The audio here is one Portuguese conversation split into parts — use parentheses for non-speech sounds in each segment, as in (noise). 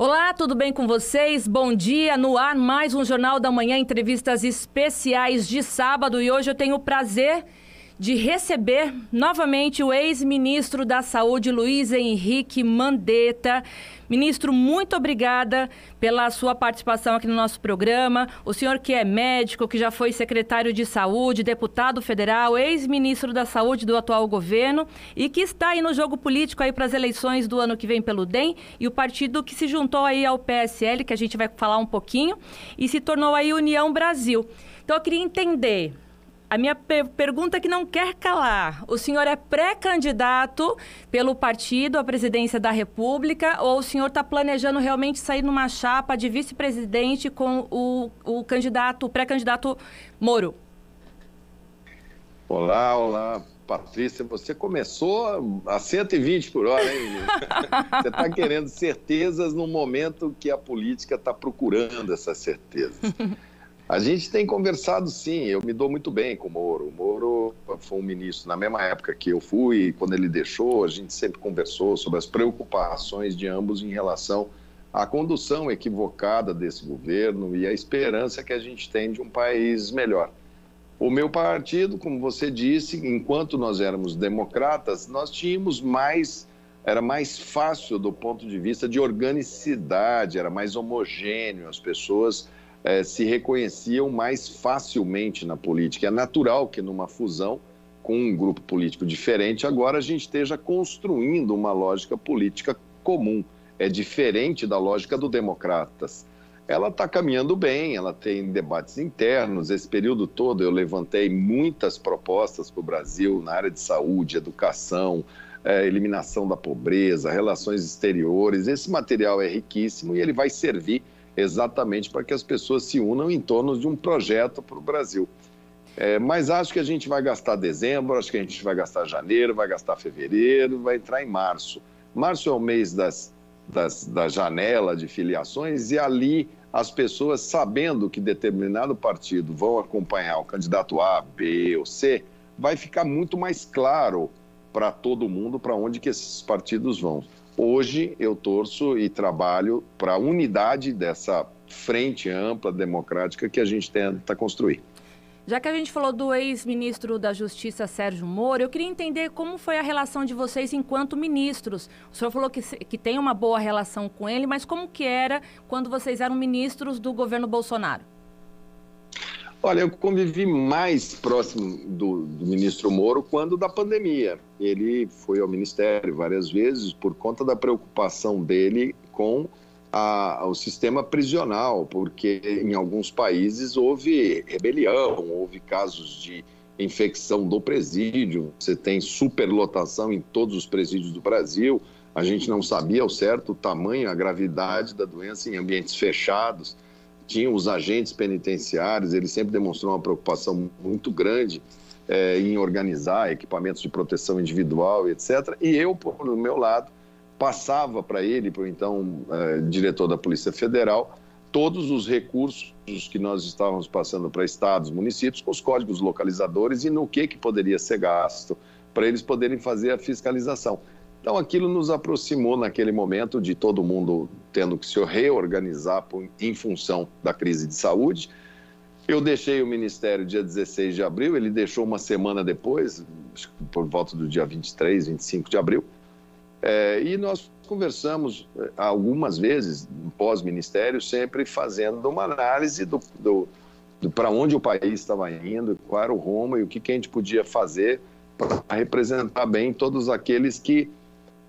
Olá, tudo bem com vocês? Bom dia, no ar mais um Jornal da Manhã, entrevistas especiais de sábado e hoje eu tenho o prazer de receber novamente o ex-ministro da Saúde, Luiz Henrique Mandetta. Ministro, muito obrigada pela sua participação aqui no nosso programa. O senhor que é médico, que já foi secretário de saúde, deputado federal, ex-ministro da saúde do atual governo e que está aí no jogo político aí para as eleições do ano que vem pelo DEM e o partido que se juntou aí ao PSL, que a gente vai falar um pouquinho, e se tornou aí União Brasil. Então eu queria entender a minha per pergunta que não quer calar: o senhor é pré-candidato pelo partido à presidência da República ou o senhor está planejando realmente sair numa chapa de vice-presidente com o, o candidato, o pré-candidato Moro? Olá, olá, Patrícia. Você começou a 120 por hora, hein? (laughs) Você está querendo certezas no momento que a política está procurando essas certezas. A gente tem conversado sim, eu me dou muito bem com o Moro. O Moro foi um ministro na mesma época que eu fui, quando ele deixou, a gente sempre conversou sobre as preocupações de ambos em relação à condução equivocada desse governo e a esperança que a gente tem de um país melhor. O meu partido, como você disse, enquanto nós éramos democratas, nós tínhamos mais, era mais fácil do ponto de vista de organicidade, era mais homogêneo, as pessoas é, se reconheciam mais facilmente na política. É natural que numa fusão com um grupo político diferente, agora a gente esteja construindo uma lógica política comum. É diferente da lógica do Democratas. Ela está caminhando bem, ela tem debates internos. Esse período todo eu levantei muitas propostas para o Brasil na área de saúde, educação, é, eliminação da pobreza, relações exteriores. Esse material é riquíssimo e ele vai servir exatamente para que as pessoas se unam em torno de um projeto para o Brasil. É, mas acho que a gente vai gastar dezembro, acho que a gente vai gastar janeiro, vai gastar fevereiro, vai entrar em março. Março é o mês das, das, da janela de filiações e ali as pessoas, sabendo que determinado partido vão acompanhar o candidato A, B ou C, vai ficar muito mais claro para todo mundo para onde que esses partidos vão. Hoje eu torço e trabalho para a unidade dessa frente ampla democrática que a gente tenta construir. Já que a gente falou do ex-ministro da Justiça, Sérgio Moro, eu queria entender como foi a relação de vocês enquanto ministros. O senhor falou que, que tem uma boa relação com ele, mas como que era quando vocês eram ministros do governo Bolsonaro? Olha, eu convivi mais próximo do, do, ministro Moro quando da pandemia. Ele foi ao ministério várias vezes por conta da preocupação dele com a, o sistema prisional, porque em alguns países houve rebelião, houve casos de infecção do presídio, você tem superlotação em todos os presídios do Brasil. A gente não sabia ao certo o tamanho, a gravidade da doença em ambientes fechados tinham os agentes penitenciários, ele sempre demonstrou uma preocupação muito grande é, em organizar equipamentos de proteção individual, etc. E eu, por meu lado, passava para ele, para o então é, diretor da Polícia Federal, todos os recursos que nós estávamos passando para estados, municípios, com os códigos localizadores e no que, que poderia ser gasto, para eles poderem fazer a fiscalização. Então, aquilo nos aproximou naquele momento de todo mundo tendo que se reorganizar em função da crise de saúde. Eu deixei o ministério dia 16 de abril, ele deixou uma semana depois, por volta do dia 23, 25 de abril. É, e nós conversamos é, algumas vezes, pós-ministério, sempre fazendo uma análise do, do, do para onde o país estava indo, qual era o rumo e o que, que a gente podia fazer para representar bem todos aqueles que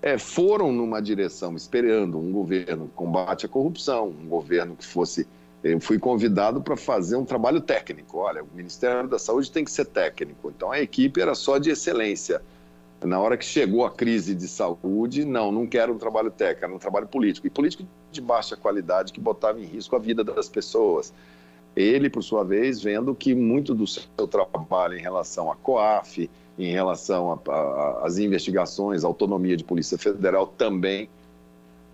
é, foram numa direção, esperando um governo que combate a corrupção, um governo que fosse. Eu fui convidado para fazer um trabalho técnico. Olha, o Ministério da Saúde tem que ser técnico. Então a equipe era só de excelência. Na hora que chegou a crise de saúde, não, não quero um trabalho técnico, era um trabalho político. E político de baixa qualidade que botava em risco a vida das pessoas. Ele, por sua vez, vendo que muito do seu trabalho em relação à COAF, em relação às investigações, autonomia de Polícia Federal também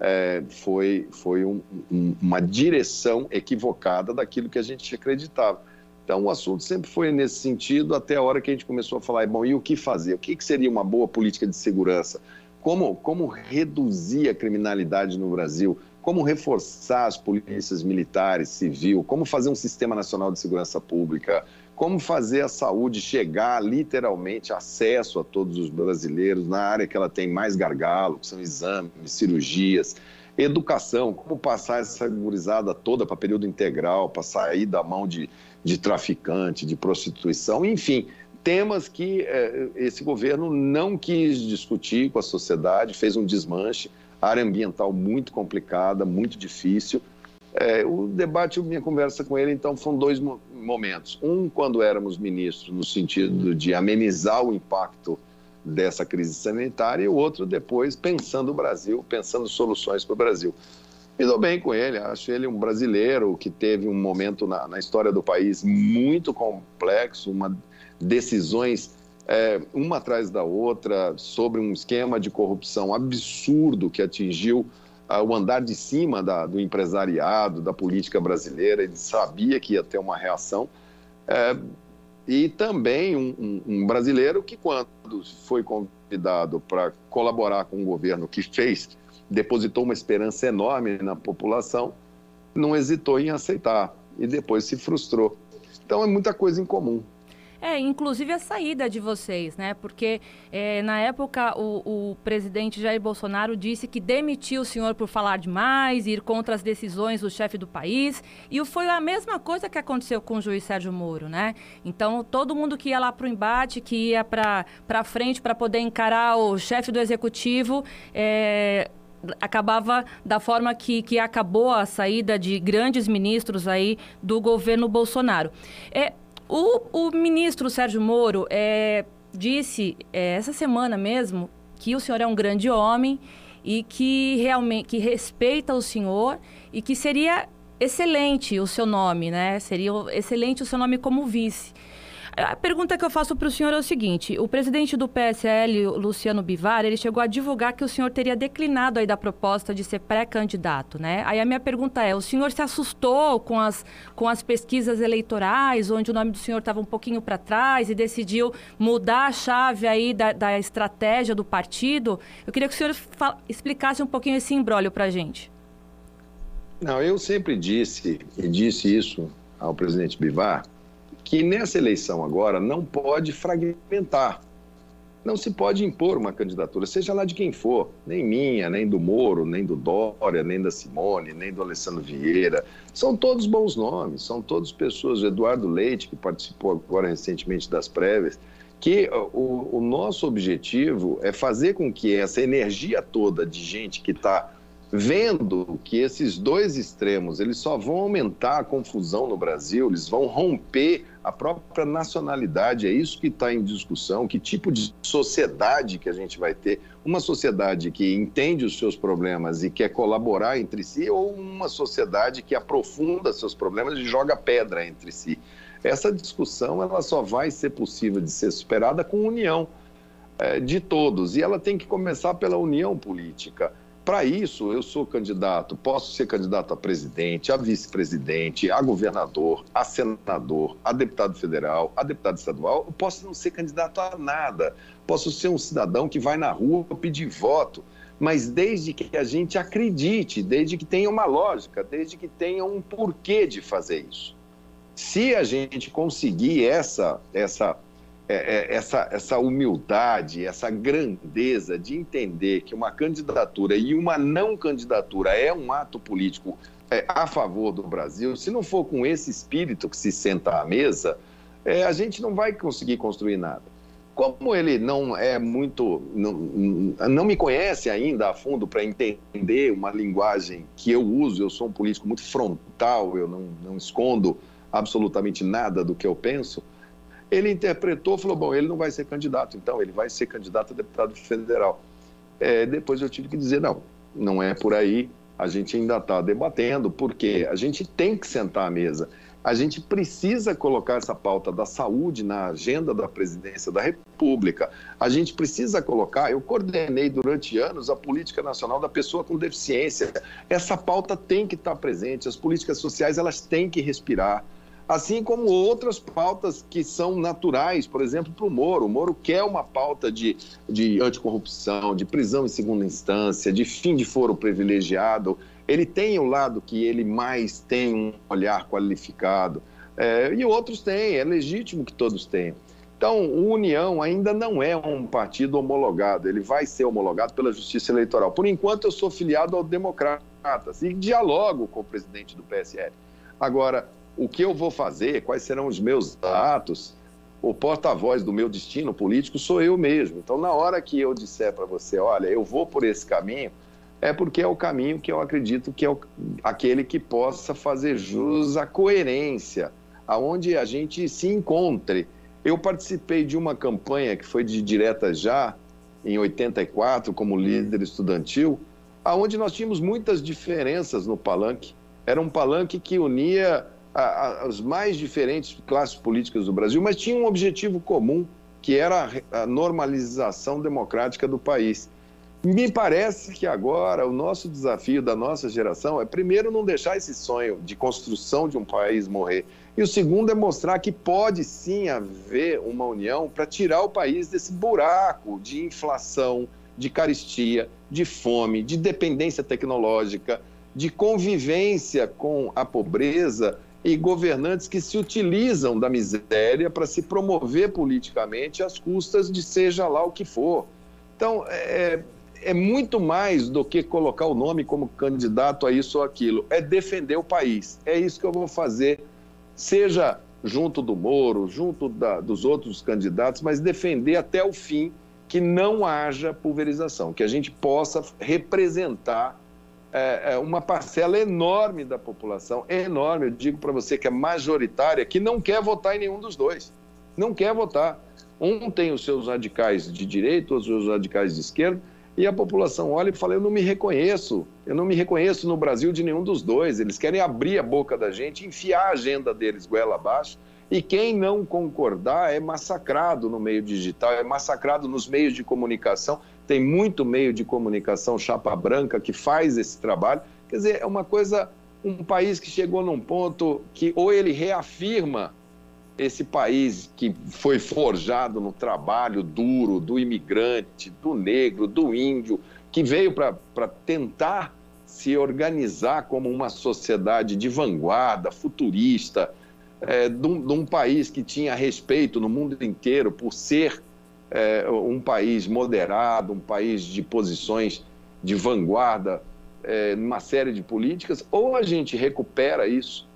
é, foi, foi um, um, uma direção equivocada daquilo que a gente acreditava. Então, o assunto sempre foi nesse sentido, até a hora que a gente começou a falar, bom, e o que fazer? O que, que seria uma boa política de segurança? Como, como reduzir a criminalidade no Brasil? como reforçar as polícias militares, civil, como fazer um sistema nacional de segurança pública, como fazer a saúde chegar literalmente acesso a todos os brasileiros na área que ela tem mais gargalo, que são exames, cirurgias, educação, como passar essa gurizada toda para período integral, para sair da mão de, de traficante, de prostituição, enfim, temas que eh, esse governo não quis discutir com a sociedade, fez um desmanche, área ambiental muito complicada, muito difícil, é, o debate, minha conversa com ele, então, foram dois momentos. Um, quando éramos ministros, no sentido de amenizar o impacto dessa crise sanitária, e o outro, depois, pensando o Brasil, pensando soluções para o Brasil. Me dou bem com ele, acho ele um brasileiro que teve um momento na, na história do país muito complexo, uma, decisões é, uma atrás da outra sobre um esquema de corrupção absurdo que atingiu o andar de cima da, do empresariado, da política brasileira, ele sabia que ia ter uma reação. É, e também um, um, um, brasileiro que, quando foi convidado para colaborar com o governo que fez, depositou uma esperança enorme na população, não hesitou em aceitar e depois se frustrou. Então é muita coisa em comum. É, inclusive a saída de vocês, né? Porque é, na época o, o, presidente Jair Bolsonaro disse que demitiu o senhor por falar demais, ir contra as decisões do chefe do país. E foi a mesma coisa que aconteceu com o juiz Sérgio Moro, né? Então todo mundo que ia lá para o embate, que ia para frente para poder encarar o chefe do executivo, é, acabava da forma que, que acabou a saída de grandes ministros aí do governo Bolsonaro. É, o, o ministro Sérgio Moro é, disse é, essa semana mesmo que o senhor é um grande homem e que realmente que respeita o senhor e que seria excelente o seu nome, né? Seria excelente o seu nome como vice. A pergunta que eu faço para o senhor é o seguinte: o presidente do PSL, Luciano Bivar, ele chegou a divulgar que o senhor teria declinado aí da proposta de ser pré-candidato, né? Aí a minha pergunta é: o senhor se assustou com as, com as pesquisas eleitorais, onde o nome do senhor estava um pouquinho para trás e decidiu mudar a chave aí da, da estratégia do partido? Eu queria que o senhor explicasse um pouquinho esse embrólio para a gente. Não, eu sempre disse, e disse isso ao presidente Bivar, que nessa eleição agora não pode fragmentar. Não se pode impor uma candidatura, seja lá de quem for, nem minha, nem do Moro, nem do Dória, nem da Simone, nem do Alessandro Vieira. São todos bons nomes, são todos pessoas, o Eduardo Leite, que participou agora recentemente das prévias, que o, o nosso objetivo é fazer com que essa energia toda de gente que está vendo que esses dois extremos eles só vão aumentar a confusão no Brasil, eles vão romper a própria nacionalidade, é isso que está em discussão, que tipo de sociedade que a gente vai ter, uma sociedade que entende os seus problemas e quer colaborar entre si, ou uma sociedade que aprofunda seus problemas e joga pedra entre si. Essa discussão ela só vai ser possível de ser superada com união é, de todos, e ela tem que começar pela união política. Para isso, eu sou candidato, posso ser candidato a presidente, a vice-presidente, a governador, a senador, a deputado federal, a deputado estadual. Eu posso não ser candidato a nada. Posso ser um cidadão que vai na rua pedir voto, mas desde que a gente acredite, desde que tenha uma lógica, desde que tenha um porquê de fazer isso. Se a gente conseguir essa, essa é, é, essa, essa humildade, essa grandeza de entender que uma candidatura e uma não candidatura é um ato político é, a favor do Brasil, se não for com esse espírito que se senta à mesa, é, a gente não vai conseguir construir nada. Como ele não é muito. não, não me conhece ainda a fundo para entender uma linguagem que eu uso, eu sou um político muito frontal, eu não, não escondo absolutamente nada do que eu penso ele interpretou, falou: bom, ele não vai ser candidato, então ele vai ser candidato a deputado federal. É, depois eu tive que dizer: não, não é por aí. A gente ainda está debatendo, porque a gente tem que sentar à mesa. A gente precisa colocar essa pauta da saúde na agenda da presidência da República. A gente precisa colocar. Eu coordenei durante anos a política nacional da pessoa com deficiência. Essa pauta tem que estar presente. As políticas sociais elas têm que respirar assim como outras pautas que são naturais, por exemplo, para o Moro. O Moro quer uma pauta de, de anticorrupção, de prisão em segunda instância, de fim de foro privilegiado. ele tem o lado que ele mais tem um olhar qualificado, é, e outros têm, é legítimo que todos tenham. Então, o União ainda não é um partido homologado, ele vai ser homologado pela Justiça Eleitoral. Por enquanto, eu sou filiado ao Democratas e dialogo com o presidente do PSL. Agora, o que eu vou fazer, quais serão os meus atos, o porta-voz do meu destino político sou eu mesmo. Então, na hora que eu disser para você, olha, eu vou por esse caminho, é porque é o caminho que eu acredito que é o, aquele que possa fazer jus à coerência, aonde a gente se encontre eu participei de uma campanha que foi de direta já, em 84, como líder estudantil, aonde nós tínhamos muitas diferenças no palanque. Era um palanque que unia as mais diferentes classes políticas do Brasil, mas tinha um objetivo comum, que era a, a normalização democrática do país. Me parece que agora o nosso desafio da nossa geração é, primeiro, não deixar esse sonho de construção de um país morrer. E o segundo é mostrar que pode sim haver uma união para tirar o país desse buraco de inflação, de caristia, de fome, de dependência tecnológica, de convivência com a pobreza e governantes que se utilizam da miséria para se promover politicamente às custas de seja lá o que for. Então, é, é muito mais do que colocar o nome como candidato a isso ou aquilo, é defender o país. É isso que eu vou fazer seja junto do Moro, junto da, dos outros candidatos, mas defender até o fim que não haja pulverização, que a gente possa representar é, é uma parcela enorme da população, enorme, eu digo para você que é majoritária, que não quer votar em nenhum dos dois. Não quer votar. Um tem os seus radicais de direita, os seus radicais de esquerda, e a população olha e fala: Eu não me reconheço, eu não me reconheço no Brasil de nenhum dos dois. Eles querem abrir a boca da gente, enfiar a agenda deles goela abaixo. E quem não concordar é massacrado no meio digital, é massacrado nos meios de comunicação. Tem muito meio de comunicação chapa branca que faz esse trabalho. Quer dizer, é uma coisa, um país que chegou num ponto que ou ele reafirma esse país que foi forjado no trabalho duro do imigrante, do negro, do índio, que veio para tentar se organizar como uma sociedade de vanguarda, futurista, é, de, um, de, um, país que tinha respeito no mundo inteiro por ser é, um país moderado, um país de posições de vanguarda, é, numa série de políticas, ou a gente recupera isso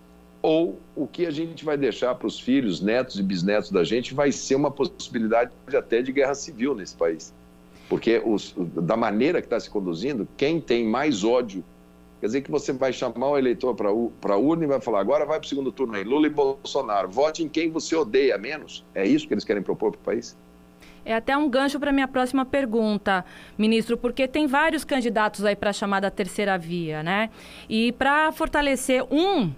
ou o que a gente vai deixar para os filhos, netos e bisnetos da gente vai ser uma possibilidade até de guerra civil nesse país. Porque os, da maneira que está se conduzindo, quem tem mais ódio, quer dizer que você vai chamar o eleitor para a urna e vai falar, agora vai para o segundo turno aí, Lula e Bolsonaro, vote em quem você odeia menos. É isso que eles querem propor para o país? É até um gancho para minha próxima pergunta, ministro, porque tem vários candidatos aí para a chamada terceira via, né? E para fortalecer um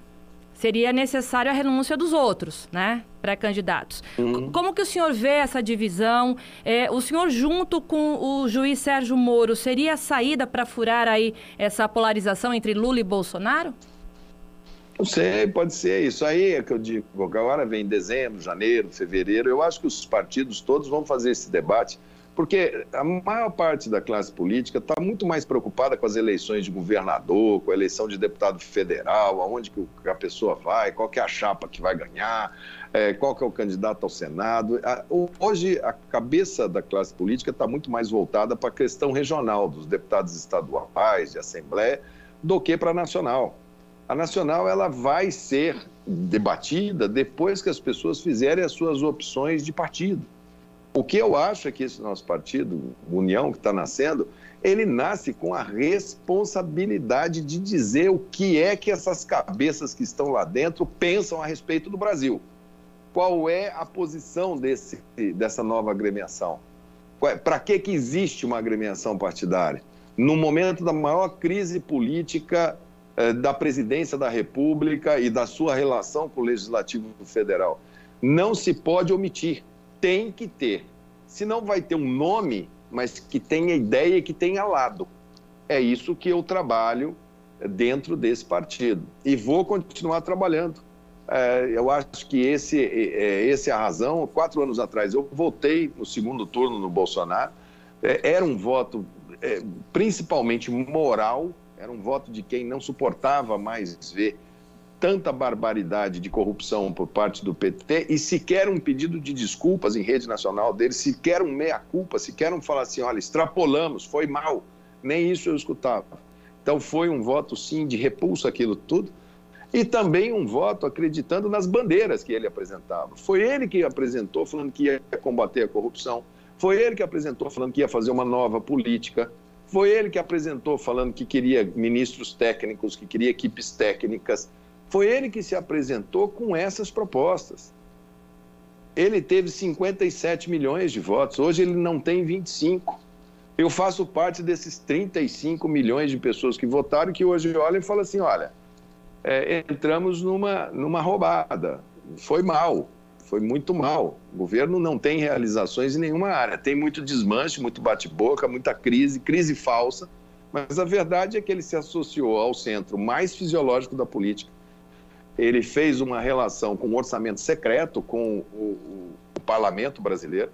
seria necessário a renúncia dos outros, né? Pré-candidatos. Uhum. Como que o senhor vê essa divisão? É, o senhor, junto com o juiz Sérgio Moro, seria a saída para furar aí essa polarização entre Lula e Bolsonaro? Não sei, pode ser. Isso aí é que eu digo. Agora vem dezembro, janeiro, fevereiro. Eu acho que os partidos todos vão fazer esse debate porque a maior parte da classe política está muito mais preocupada com as eleições de governador, com a eleição de deputado federal, aonde que a pessoa vai, qual que é a chapa que vai ganhar, é, qual que é o candidato ao Senado. Hoje, a cabeça da classe política está muito mais voltada para a questão regional, dos deputados estaduais, de assembleia, do que para a nacional. A nacional ela vai ser debatida depois que as pessoas fizerem as suas opções de partido. O que eu acho é que esse nosso partido, União, que está nascendo, ele nasce com a responsabilidade de dizer o que é que essas cabeças que estão lá dentro pensam a respeito do Brasil. Qual é a posição desse, dessa nova agremiação? É, Para que, que existe uma agremiação partidária? No momento da maior crise política da presidência da República e da sua relação com o Legislativo Federal. Não se pode omitir tem que ter. Se não vai ter um nome, mas que tenha ideia e que tenha lado. É isso que eu trabalho dentro desse partido. E vou continuar trabalhando. É, eu acho que esse, esse é a razão. Quatro anos atrás eu votei no segundo turno no Bolsonaro. Era um voto principalmente moral, era um voto de quem não suportava mais ver tanta barbaridade de corrupção por parte do PT e sequer um pedido de desculpas em rede nacional deles, sequer um meia-culpa, sequer um falar assim, olha, extrapolamos, foi mal. Nem isso eu escutava. Então foi um voto, sim, de repulso aquilo tudo, e também um voto acreditando nas bandeiras que ele apresentava. Foi ele que apresentou falando que ia combater a corrupção, foi ele que apresentou falando que ia fazer uma nova política, foi ele que apresentou falando que queria ministros técnicos, que queria equipes técnicas, foi ele que se apresentou com essas propostas. Ele teve 57 milhões de votos, hoje ele não tem 25. Eu faço parte desses 35 milhões de pessoas que votaram que hoje olham e falam assim: olha, é, entramos numa, numa roubada. Foi mal, foi muito mal. O governo não tem realizações em nenhuma área. Tem muito desmanche, muito bate-boca, muita crise, crise falsa. Mas a verdade é que ele se associou ao centro mais fisiológico da política. Ele fez uma relação com o orçamento secreto com o, o, o parlamento brasileiro.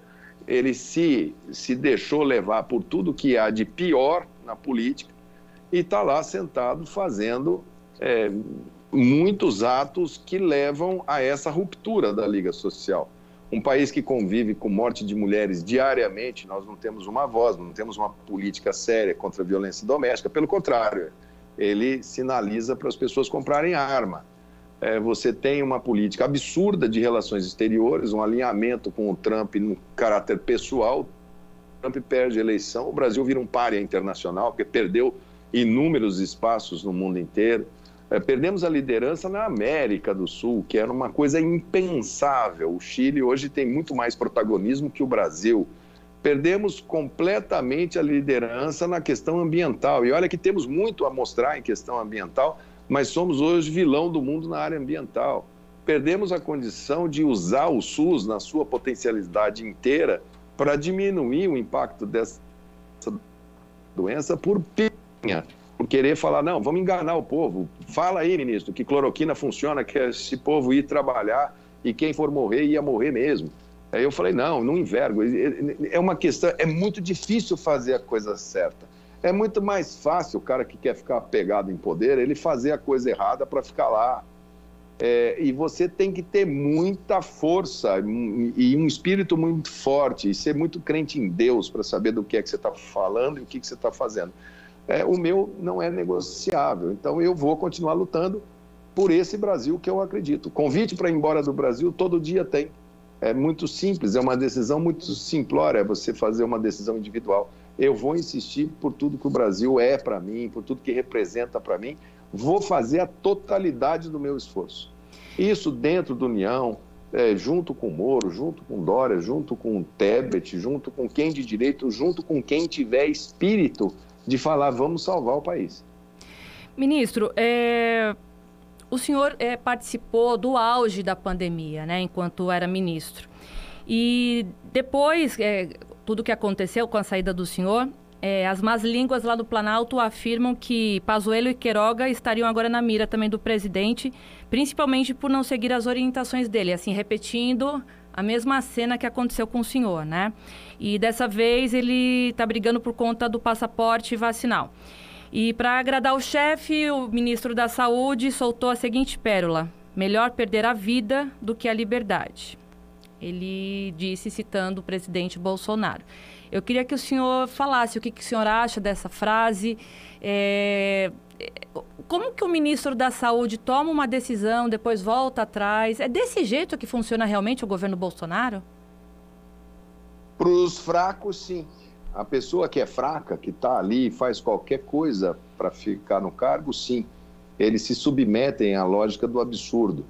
Ele se, se deixou levar por tudo que há de pior na política e está lá sentado fazendo é, muitos atos que levam a essa ruptura da Liga Social. Um país que convive com morte de mulheres diariamente, nós não temos uma voz, não temos uma política séria contra a violência doméstica, pelo contrário, ele sinaliza para as pessoas comprarem arma. É, você tem uma política absurda de relações exteriores, um alinhamento com o Trump no caráter pessoal. O Trump perde a eleição, o Brasil vira um párea internacional, porque perdeu inúmeros espaços no mundo inteiro. É, perdemos a liderança na América do Sul, que era uma coisa impensável. O Chile hoje tem muito mais protagonismo que o Brasil. Perdemos completamente a liderança na questão ambiental. E olha que temos muito a mostrar em questão ambiental, mas somos hoje vilão do mundo na área ambiental. Perdemos a condição de usar o SUS na sua potencialidade inteira para diminuir o impacto dessa doença por pinha por querer falar, não, vamos enganar o povo. Fala aí, ministro, que cloroquina funciona, que esse povo ir trabalhar e quem for morrer ia morrer mesmo. Aí eu falei, não, não envergo. É uma questão, é muito difícil fazer a coisa certa. É muito mais fácil o cara que quer ficar pegado em poder, ele fazer a coisa errada para ficar lá. É, e você tem que ter muita força e um espírito muito forte e ser muito crente em Deus para saber do que é que você está falando e o que, que você está fazendo é, o meu não é negociável. Então eu vou continuar lutando por esse Brasil que eu acredito. Convite para ir embora do Brasil todo dia tem. É muito simples, é uma decisão muito simplória, você fazer uma decisão individual. Eu vou insistir por tudo que o Brasil é para mim, por tudo que representa para mim. Vou fazer a totalidade do meu esforço. Isso dentro da União, é, junto com Moro, junto com Dória, junto com Tebet, junto com quem de direito, junto com quem tiver espírito de falar vamos salvar o país. Ministro, é, o senhor é, participou do auge da pandemia, né, enquanto era ministro. E depois, é, tudo que aconteceu com a saída do senhor, é, as más línguas lá do Planalto afirmam que Pazuello e Queiroga estariam agora na mira também do presidente, principalmente por não seguir as orientações dele, assim, repetindo a mesma cena que aconteceu com o senhor, né? E dessa vez ele está brigando por conta do passaporte vacinal. E para agradar o chefe, o ministro da Saúde soltou a seguinte pérola: melhor perder a vida do que a liberdade. Ele disse citando o presidente Bolsonaro. Eu queria que o senhor falasse o que, que o senhor acha dessa frase. É, como que o ministro da Saúde toma uma decisão, depois volta atrás? É desse jeito que funciona realmente o governo Bolsonaro? Para os fracos, sim. A pessoa que é fraca, que está ali e faz qualquer coisa para ficar no cargo, sim. Eles se submetem à lógica do absurdo.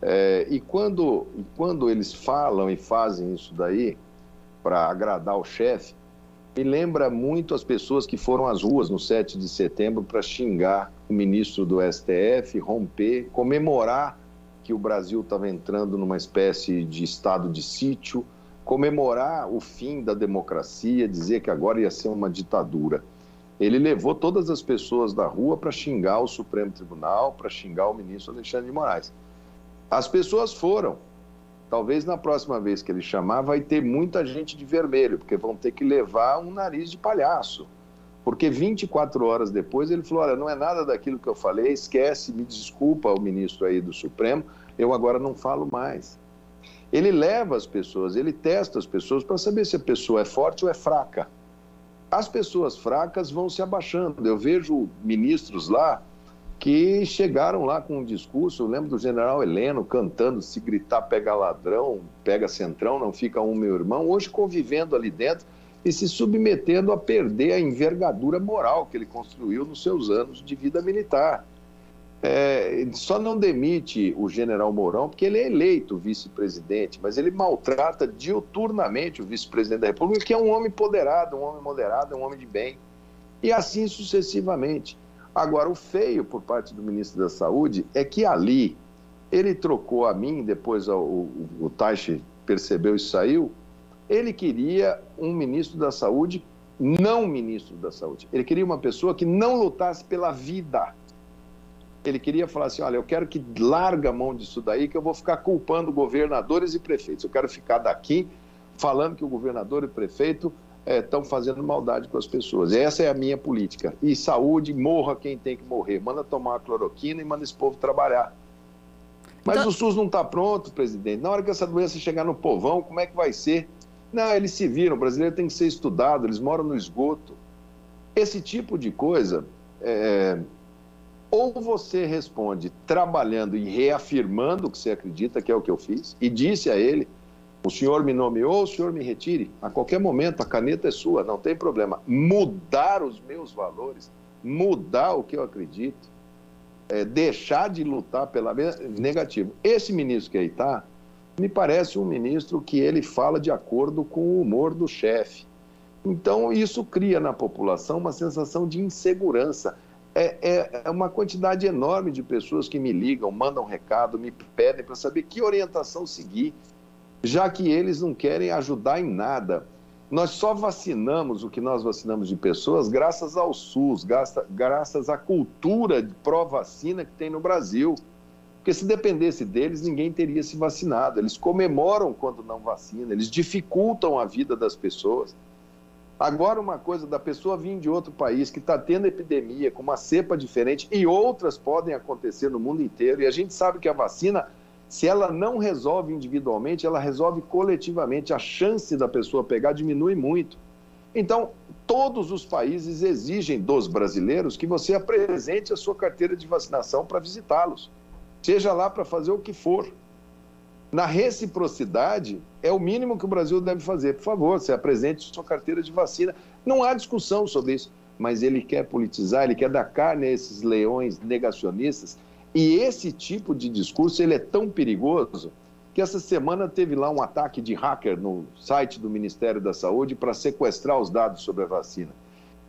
É, e quando, quando eles falam e fazem isso daí para agradar o chefe, me lembra muito as pessoas que foram às ruas no 7 de setembro para xingar o ministro do STF, romper, comemorar que o Brasil estava entrando numa espécie de estado de sítio, comemorar o fim da democracia, dizer que agora ia ser uma ditadura. Ele levou todas as pessoas da rua para xingar o Supremo Tribunal, para xingar o ministro Alexandre de Moraes. As pessoas foram, talvez na próxima vez que ele chamar, vai ter muita gente de vermelho, porque vão ter que levar um nariz de palhaço. Porque 24 horas depois ele falou: olha, não é nada daquilo que eu falei, esquece, me desculpa o ministro aí do Supremo, eu agora não falo mais. Ele leva as pessoas, ele testa as pessoas para saber se a pessoa é forte ou é fraca. As pessoas fracas vão se abaixando. Eu vejo ministros lá que chegaram lá com um discurso. Eu lembro do general Heleno cantando: se gritar, pega ladrão, pega centrão, não fica um meu irmão. Hoje convivendo ali dentro e se submetendo a perder a envergadura moral que ele construiu nos seus anos de vida militar. É, só não demite o general Mourão porque ele é eleito vice-presidente, mas ele maltrata diuturnamente o vice-presidente da República, que é um homem poderado, um homem moderado, um homem de bem. E assim sucessivamente. Agora, o feio por parte do ministro da Saúde é que ali ele trocou a mim, depois o, o, o Taishi percebeu e saiu, ele queria um ministro da Saúde, não ministro da Saúde. Ele queria uma pessoa que não lutasse pela vida ele queria falar assim: olha, eu quero que larga a mão disso daí, que eu vou ficar culpando governadores e prefeitos. Eu quero ficar daqui falando que o governador e prefeito estão é, fazendo maldade com as pessoas. Essa é a minha política. E saúde, morra quem tem que morrer. Manda tomar a cloroquina e manda esse povo trabalhar. Mas então... o SUS não está pronto, presidente. Na hora que essa doença chegar no povão, como é que vai ser? Não, eles se viram. O brasileiro tem que ser estudado, eles moram no esgoto. Esse tipo de coisa. É ou você responde trabalhando e reafirmando o que você acredita, que é o que eu fiz, e disse a ele: o senhor me nomeou, o senhor me retire. A qualquer momento, a caneta é sua, não tem problema. Mudar os meus valores, mudar o que eu acredito, é, deixar de lutar pela. Negativo. Esse ministro que aí está, me parece um ministro que ele fala de acordo com o humor do chefe. Então, isso cria na população uma sensação de insegurança é, é, é, uma quantidade enorme de pessoas que me ligam, mandam recado, me pedem para saber que orientação seguir, já que eles não querem ajudar em nada. Nós só vacinamos o que nós vacinamos de pessoas graças ao SUS, graças à cultura de pró-vacina que tem no Brasil. Porque se dependesse deles, ninguém teria se vacinado. Eles comemoram quando não vacina, eles dificultam a vida das pessoas. Agora, uma coisa da pessoa vir de outro país que está tendo epidemia com uma cepa diferente e outras podem acontecer no mundo inteiro, e a gente sabe que a vacina, se ela não resolve individualmente, ela resolve coletivamente. A chance da pessoa pegar diminui muito. Então, todos os países exigem dos brasileiros que você apresente a sua carteira de vacinação para visitá-los, seja lá para fazer o que for na reciprocidade, é o mínimo que o Brasil deve fazer. Por favor, se apresente sua carteira de vacina. Não há discussão sobre isso. Mas ele quer politizar, ele quer dar carne a esses leões negacionistas. E esse tipo de discurso ele é tão perigoso que essa semana teve lá um ataque de hacker no site do Ministério da Saúde para sequestrar os dados sobre a vacina.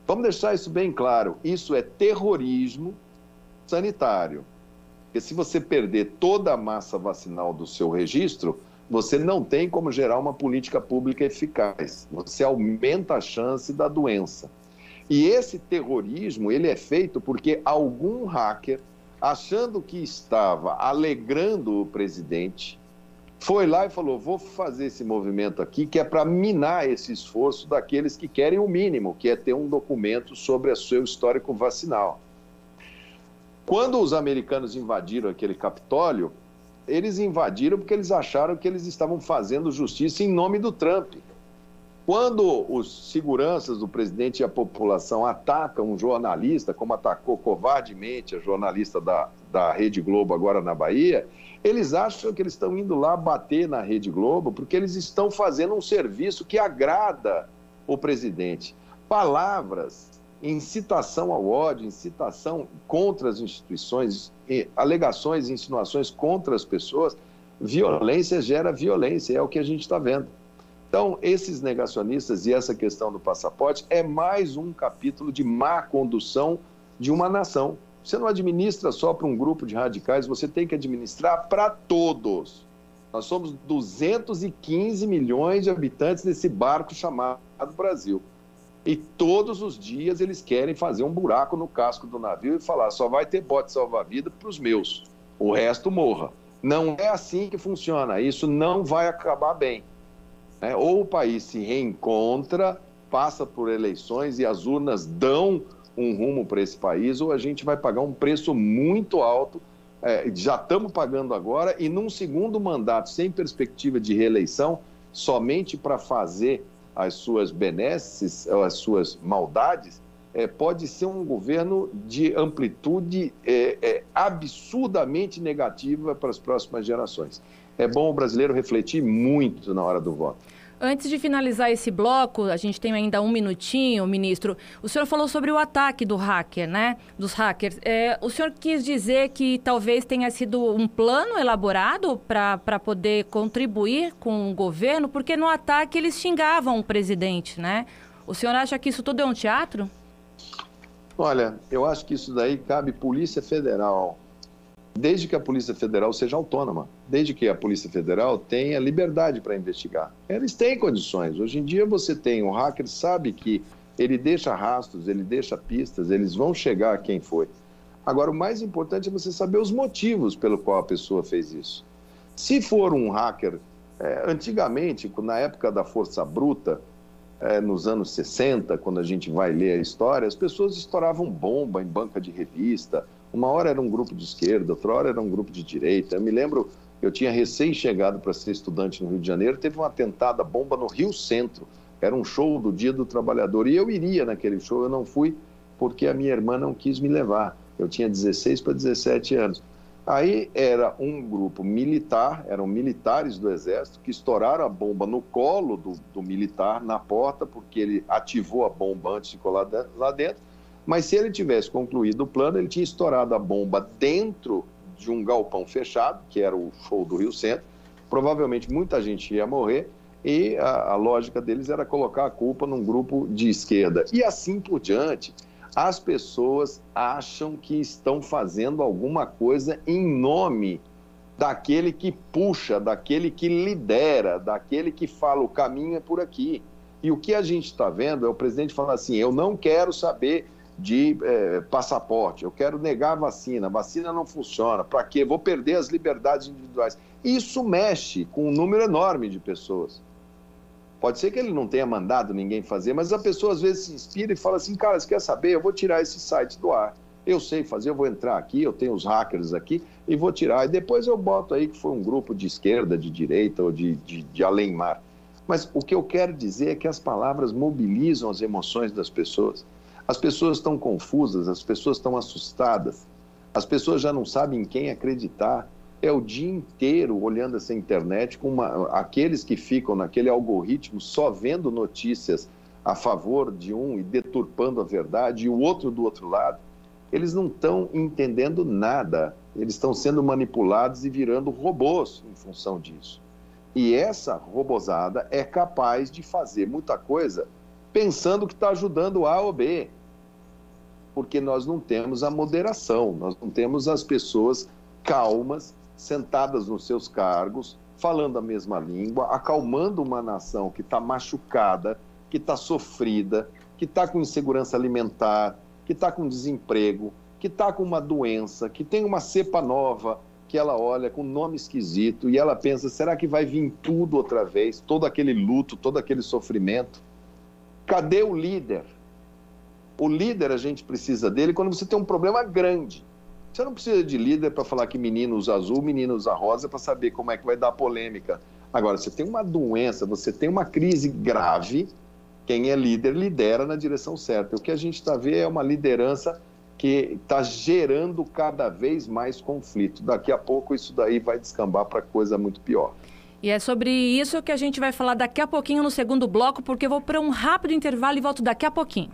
Vamos deixar isso bem claro: isso é terrorismo sanitário. Porque se você perder toda a massa vacinal do seu registro, você não tem como gerar uma política pública eficaz. Você aumenta a chance da doença. E esse terrorismo, ele é feito porque algum hacker, achando que estava alegrando o presidente, foi lá e falou: vou fazer esse movimento aqui, que é para minar esse esforço daqueles que querem o mínimo, que é ter um documento sobre o seu histórico vacinal. Quando os americanos invadiram aquele Capitólio, eles invadiram porque eles acharam que eles estavam fazendo justiça em nome do Trump. Quando os seguranças do presidente e a população atacam um jornalista, como atacou covardemente a jornalista da, da Rede Globo agora na Bahia, eles acham que eles estão indo lá bater na Rede Globo porque eles estão fazendo um serviço que agrada o presidente. Palavras incitação ao ódio, incitação contra as instituições, alegações e insinuações contra as pessoas, violência gera violência, é o que a gente está vendo. Então, esses negacionistas e essa questão do passaporte é mais um capítulo de má condução de uma nação. Você não administra só para um grupo de radicais, você tem que administrar para todos. Nós somos 215 milhões de habitantes desse barco chamado Brasil. E todos os dias eles querem fazer um buraco no casco do navio e falar: só vai ter bote salva-vida para os meus, o resto morra. Não é assim que funciona, isso não vai acabar bem. Né? Ou o país se reencontra, passa por eleições e as urnas dão um rumo para esse país, ou a gente vai pagar um preço muito alto. É, já estamos pagando agora, e num segundo mandato, sem perspectiva de reeleição, somente para fazer as suas benesses, as suas maldades, é, pode ser um governo de amplitude é, é, absurdamente negativa para as próximas gerações. É bom o brasileiro refletir muito na hora do voto. Antes de finalizar esse bloco, a gente tem ainda um minutinho, ministro. O senhor falou sobre o ataque do hacker, né? Dos hackers. É, o senhor quis dizer que talvez tenha sido um plano elaborado para poder contribuir com o governo, porque no ataque eles xingavam o presidente, né? O senhor acha que isso tudo é um teatro? Olha, eu acho que isso daí cabe Polícia Federal, desde que a Polícia Federal seja autônoma, desde que a Polícia Federal tenha liberdade para investigar. Eles têm condições. Hoje em dia você tem, o hacker sabe que ele deixa rastros, ele deixa pistas, eles vão chegar a quem foi. Agora, o mais importante é você saber os motivos pelo qual a pessoa fez isso. Se for um hacker, é, antigamente, na época da força bruta, é, nos anos 60, quando a gente vai ler a história, as pessoas estouravam bomba em banca de revista. Uma hora era um grupo de esquerda, outra hora era um grupo de direita. Eu me lembro, eu tinha recém-chegado para ser estudante no Rio de Janeiro, teve um atentado à bomba no Rio Centro. Era um show do Dia do Trabalhador. E eu iria naquele show, eu não fui porque a minha irmã não quis me levar. Eu tinha 16 para 17 anos. Aí era um grupo militar, eram militares do Exército, que estouraram a bomba no colo do, do militar, na porta, porque ele ativou a bomba antes de colar lá dentro. Mas se ele tivesse concluído o plano, ele tinha estourado a bomba dentro de um galpão fechado, que era o show do Rio Centro. Provavelmente muita gente ia morrer, e a, a lógica deles era colocar a culpa num grupo de esquerda. E assim por diante as pessoas acham que estão fazendo alguma coisa em nome daquele que puxa, daquele que lidera, daquele que fala o caminho é por aqui. E o que a gente está vendo é o presidente falando assim: eu não quero saber de é, passaporte, eu quero negar a vacina, a vacina não funciona, para quê? Vou perder as liberdades individuais. Isso mexe com um número enorme de pessoas. Pode ser que ele não tenha mandado ninguém fazer, mas a pessoa às vezes se inspira e fala assim: cara, você quer saber? Eu vou tirar esse site do ar. Eu sei fazer, eu vou entrar aqui, eu tenho os hackers aqui e vou tirar. E depois eu boto aí que foi um grupo de esquerda, de direita ou de, de, de além-mar. Mas o que eu quero dizer é que as palavras mobilizam as emoções das pessoas. As pessoas estão confusas, as pessoas estão assustadas, as pessoas já não sabem em quem acreditar é o dia inteiro olhando essa internet com uma, aqueles que ficam naquele algoritmo só vendo notícias a favor de um e deturpando a verdade e o outro do outro lado, eles não estão entendendo nada. Eles estão sendo manipulados e virando robôs em função disso. E essa robozada é capaz de fazer muita coisa pensando que está ajudando A ou B. Porque nós não temos a moderação, nós não temos as pessoas calmas sentadas nos seus cargos, falando a mesma língua, acalmando uma nação que está machucada, que está sofrida, que está com insegurança alimentar, que está com desemprego, que está com uma doença, que tem uma cepa nova, que ela olha com nome esquisito e ela pensa: será que vai vir tudo outra vez? Todo aquele luto, todo aquele sofrimento? Cadê o líder? O líder a gente precisa dele quando você tem um problema grande. Você não precisa de líder para falar que menino usa azul, menino usa rosa, para saber como é que vai dar polêmica. Agora, você tem uma doença, você tem uma crise grave, quem é líder lidera na direção certa. O que a gente está vendo é uma liderança que está gerando cada vez mais conflito. Daqui a pouco isso daí vai descambar para coisa muito pior. E é sobre isso que a gente vai falar daqui a pouquinho no segundo bloco, porque eu vou para um rápido intervalo e volto daqui a pouquinho.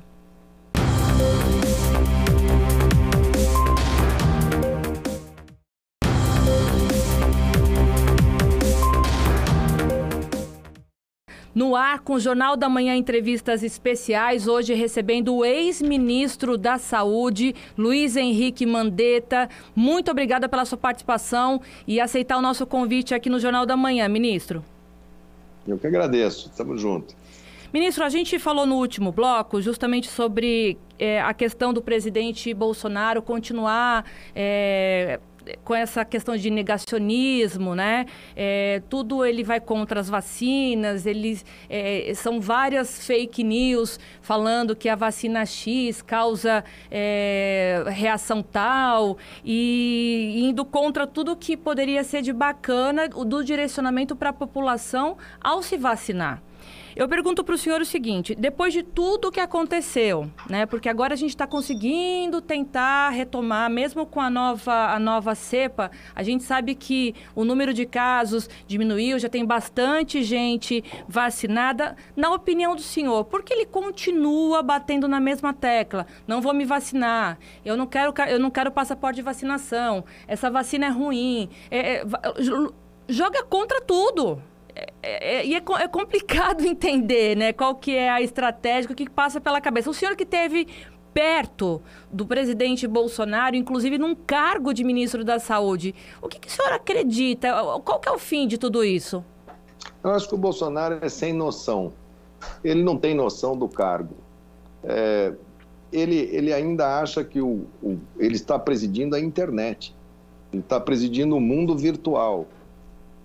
No ar, com o Jornal da Manhã Entrevistas Especiais, hoje recebendo o ex-ministro da Saúde, Luiz Henrique Mandetta. Muito obrigada pela sua participação e aceitar o nosso convite aqui no Jornal da Manhã, ministro. Eu que agradeço, estamos juntos. Ministro, a gente falou no último bloco justamente sobre é, a questão do presidente Bolsonaro continuar é, com essa questão de negacionismo, né? É, tudo ele vai contra as vacinas, eles é, são várias fake news falando que a vacina X causa é, reação tal e indo contra tudo que poderia ser de bacana do direcionamento para a população ao se vacinar. Eu pergunto para o senhor o seguinte: depois de tudo que aconteceu, né? Porque agora a gente está conseguindo tentar retomar, mesmo com a nova, a nova cepa, a gente sabe que o número de casos diminuiu, já tem bastante gente vacinada. Na opinião do senhor, por que ele continua batendo na mesma tecla? Não vou me vacinar, eu não quero, eu não quero passaporte de vacinação, essa vacina é ruim. É, é, joga contra tudo. É, é, e é, é, complicado (laughs) entender né, qual que é a estratégia, o que passa pela cabeça. O senhor que teve perto do presidente Bolsonaro, inclusive num cargo de ministro da Saúde, o que, que o senhor acredita? Qual que é o fim de tudo isso? Eu acho que o Bolsonaro é sem noção. Ele não tem noção do cargo. É, ele, ele ainda acha que o, o, ele está presidindo a internet. Ele está presidindo o mundo virtual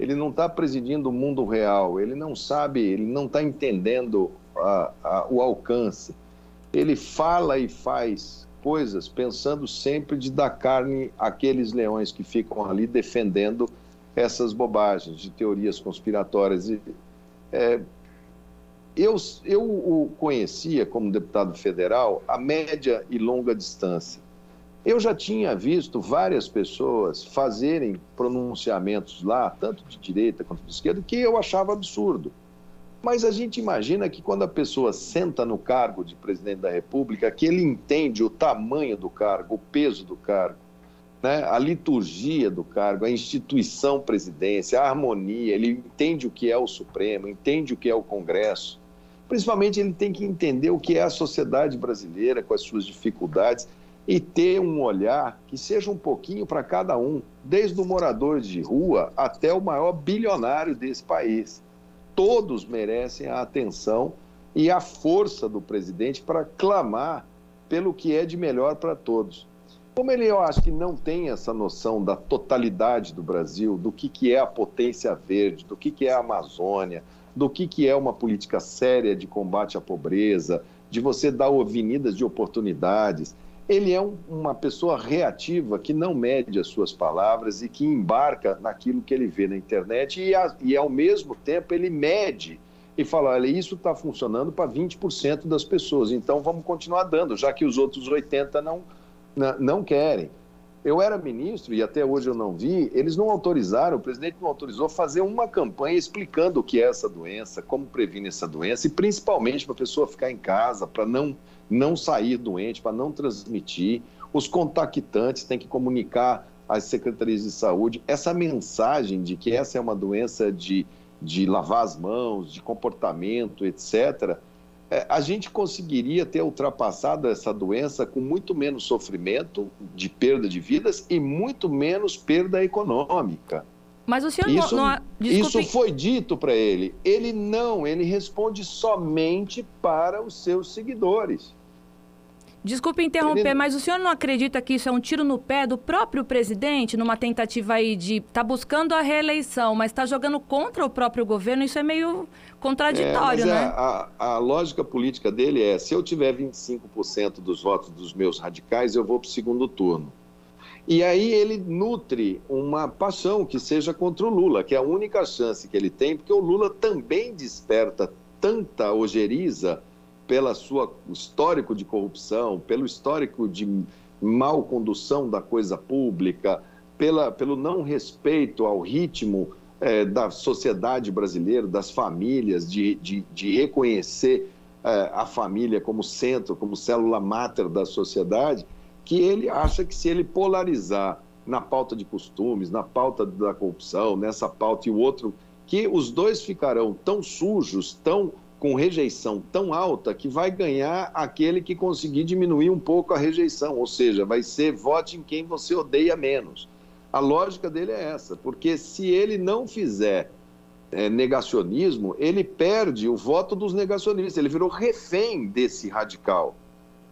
ele não está presidindo o mundo real, ele não sabe, ele não está entendendo a, a, o alcance. Ele fala e faz coisas pensando sempre de dar carne àqueles leões que ficam ali defendendo essas bobagens de teorias conspiratórias. É, eu, eu o conhecia como deputado federal a média e longa distância. Eu já tinha visto várias pessoas fazerem pronunciamentos lá, tanto de direita quanto de esquerda, que eu achava absurdo. Mas a gente imagina que quando a pessoa senta no cargo de presidente da República, que ele entende o tamanho do cargo, o peso do cargo, né? a liturgia do cargo, a instituição presidência, a harmonia, ele entende o que é o Supremo, entende o que é o Congresso. Principalmente ele tem que entender o que é a sociedade brasileira com as suas dificuldades e ter um olhar que seja um pouquinho para cada um, desde o morador de rua até o maior bilionário desse país. Todos merecem a atenção e a força do presidente para clamar pelo que é de melhor para todos. Como ele, eu acho que não tem essa noção da totalidade do Brasil, do que, que é a potência verde, do que, que é a Amazônia, do que, que é uma política séria de combate à pobreza, de você dar avenidas de oportunidades, ele é um, uma pessoa reativa que não mede as suas palavras e que embarca naquilo que ele vê na internet e, a, e ao mesmo tempo ele mede e fala, olha, isso está funcionando para 20% das pessoas, então vamos continuar dando, já que os outros 80% não, não, não querem. Eu era ministro e até hoje eu não vi, eles não autorizaram, o presidente não autorizou fazer uma campanha explicando o que é essa doença, como previne essa doença e principalmente para a pessoa ficar em casa, para não não sair doente, para não transmitir. Os contactantes têm que comunicar às secretarias de saúde essa mensagem de que essa é uma doença de, de lavar as mãos, de comportamento, etc. É, a gente conseguiria ter ultrapassado essa doença com muito menos sofrimento de perda de vidas e muito menos perda econômica. Mas o senhor isso, não, não Isso foi dito para ele. Ele não, ele responde somente para os seus seguidores. Desculpe interromper, mas o senhor não acredita que isso é um tiro no pé do próprio presidente, numa tentativa aí de estar tá buscando a reeleição, mas está jogando contra o próprio governo? Isso é meio contraditório, é, né? A, a, a, lógica política dele é: se eu tiver 25% dos votos dos meus radicais, eu vou para o segundo turno. E aí ele nutre uma paixão que seja contra o Lula, que é a única chance que ele tem, porque o Lula também desperta tanta ojeriza pela sua histórico de corrupção, pelo histórico de mal condução da coisa pública, pela, pelo não respeito ao ritmo é, da sociedade brasileira, das famílias, de, de, de reconhecer é, a família como centro, como célula máter da sociedade, que ele acha que se ele polarizar na pauta de costumes, na pauta da corrupção, nessa pauta e o outro, que os dois ficarão tão sujos, tão com rejeição tão alta que vai ganhar aquele que conseguir diminuir um pouco a rejeição, ou seja, vai ser vote em quem você odeia menos. A lógica dele é essa, porque se ele não fizer é, negacionismo, ele perde o voto dos negacionistas, ele virou refém desse radical.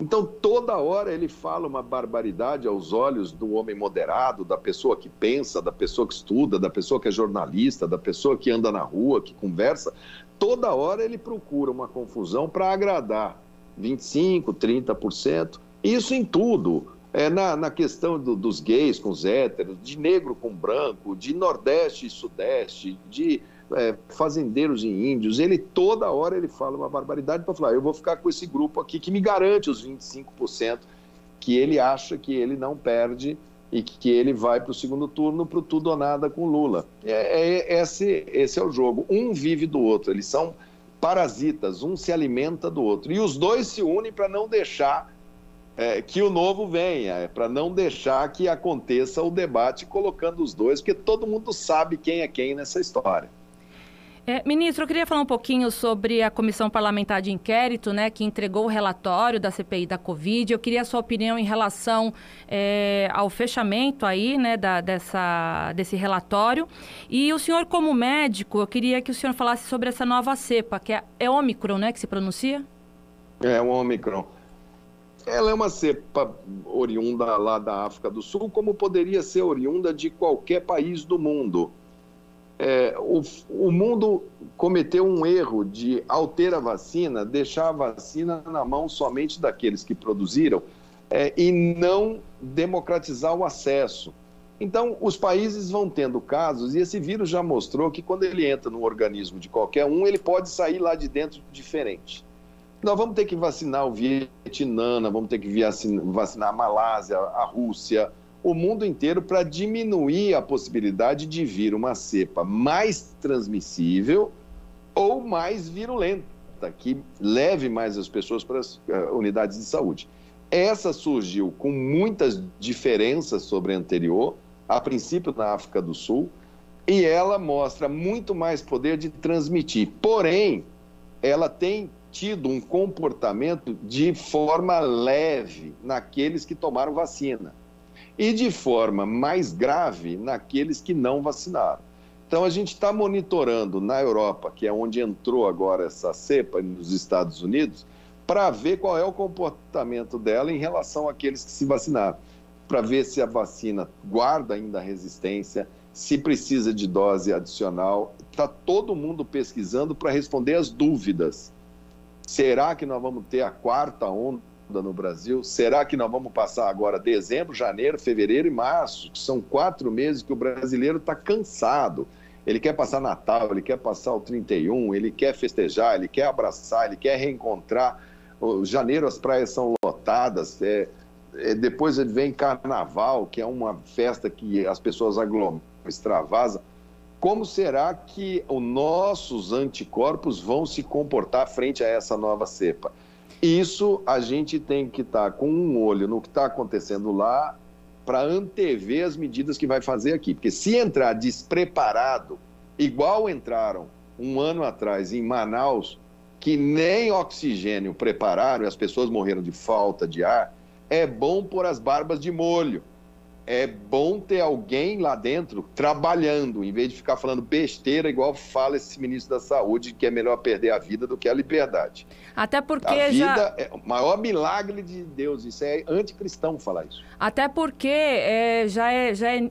Então, toda hora ele fala uma barbaridade aos olhos do homem moderado, da pessoa que pensa, da pessoa que estuda, da pessoa que é jornalista, da pessoa que anda na rua, que conversa. Toda hora ele procura uma confusão para agradar 25%, 30%. Isso em tudo. É na, na questão do, dos gays com os héteros, de negro com branco, de nordeste e sudeste, de é, fazendeiros e índios, ele toda hora ele fala uma barbaridade para falar, eu vou ficar com esse grupo aqui que me garante os 25% que ele acha que ele não perde e que ele vai para o segundo turno para o tudo ou nada com Lula. É, é, esse, esse é o jogo. Um vive do outro, eles são parasitas, um se alimenta do outro. E os dois se unem para não deixar é, que o novo venha, é para não deixar que aconteça o debate colocando os dois, porque todo mundo sabe quem é quem nessa história. É, ministro, eu queria falar um pouquinho sobre a comissão parlamentar de inquérito, né, que entregou o relatório da CPI da Covid. Eu queria a sua opinião em relação é, ao fechamento aí, né, da, dessa, desse relatório. E o senhor, como médico, eu queria que o senhor falasse sobre essa nova cepa, que é, é Ômicron, né, que se pronuncia? É, o Ômicron. Ela é uma cepa oriunda lá da África do Sul, como poderia ser oriunda de qualquer país do mundo é, o, o, mundo cometeu um erro de, ao ter a vacina, deixar a vacina na mão somente daqueles que produziram é, e não democratizar o acesso. Então, os países vão tendo casos, e esse vírus já mostrou que quando ele entra no organismo de qualquer um, ele pode sair lá de dentro diferente. Nós vamos ter que vacinar o Vietnã, vamos ter que vacinar a Malásia, a Rússia, o mundo inteiro para diminuir a possibilidade de vir uma cepa mais transmissível ou mais virulenta, que leve mais as pessoas para as uh, unidades de saúde. Essa surgiu com muitas diferenças sobre a anterior, a princípio na África do Sul, e ela mostra muito mais poder de transmitir. Porém, ela tem tido um comportamento de forma leve naqueles que tomaram vacina e de forma mais grave naqueles que não vacinaram. Então, a gente está monitorando na Europa, que é onde entrou agora essa cepa, nos Estados Unidos, para ver qual é o comportamento dela em relação àqueles que se vacinaram, para ver se a vacina guarda ainda a resistência, se precisa de dose adicional. Está todo mundo pesquisando para responder as dúvidas. Será que nós vamos ter a quarta onda no Brasil. Será que nós vamos passar agora dezembro, janeiro, fevereiro e março, que são quatro meses que o brasileiro está cansado. Ele quer passar Natal, ele quer passar o 31, ele quer festejar, ele quer abraçar, ele quer reencontrar. Janeiro as praias são lotadas, é, é, depois vem Carnaval, que é uma festa que as pessoas aglomeram, extravasam. Como será que os nossos anticorpos vão se comportar frente a essa nova cepa? Isso a gente tem que estar tá com um olho no que está acontecendo lá para antever as medidas que vai fazer aqui. Porque se entrar despreparado, igual entraram um ano atrás em Manaus, que nem oxigênio prepararam e as pessoas morreram de falta de ar, é bom pôr as barbas de molho é bom ter alguém lá dentro trabalhando, em vez de ficar falando besteira, igual fala esse ministro da Saúde, que é melhor perder a vida do que a liberdade. Até porque a vida já... é o maior milagre de Deus, isso é anticristão falar isso. Até porque é, já é, já é,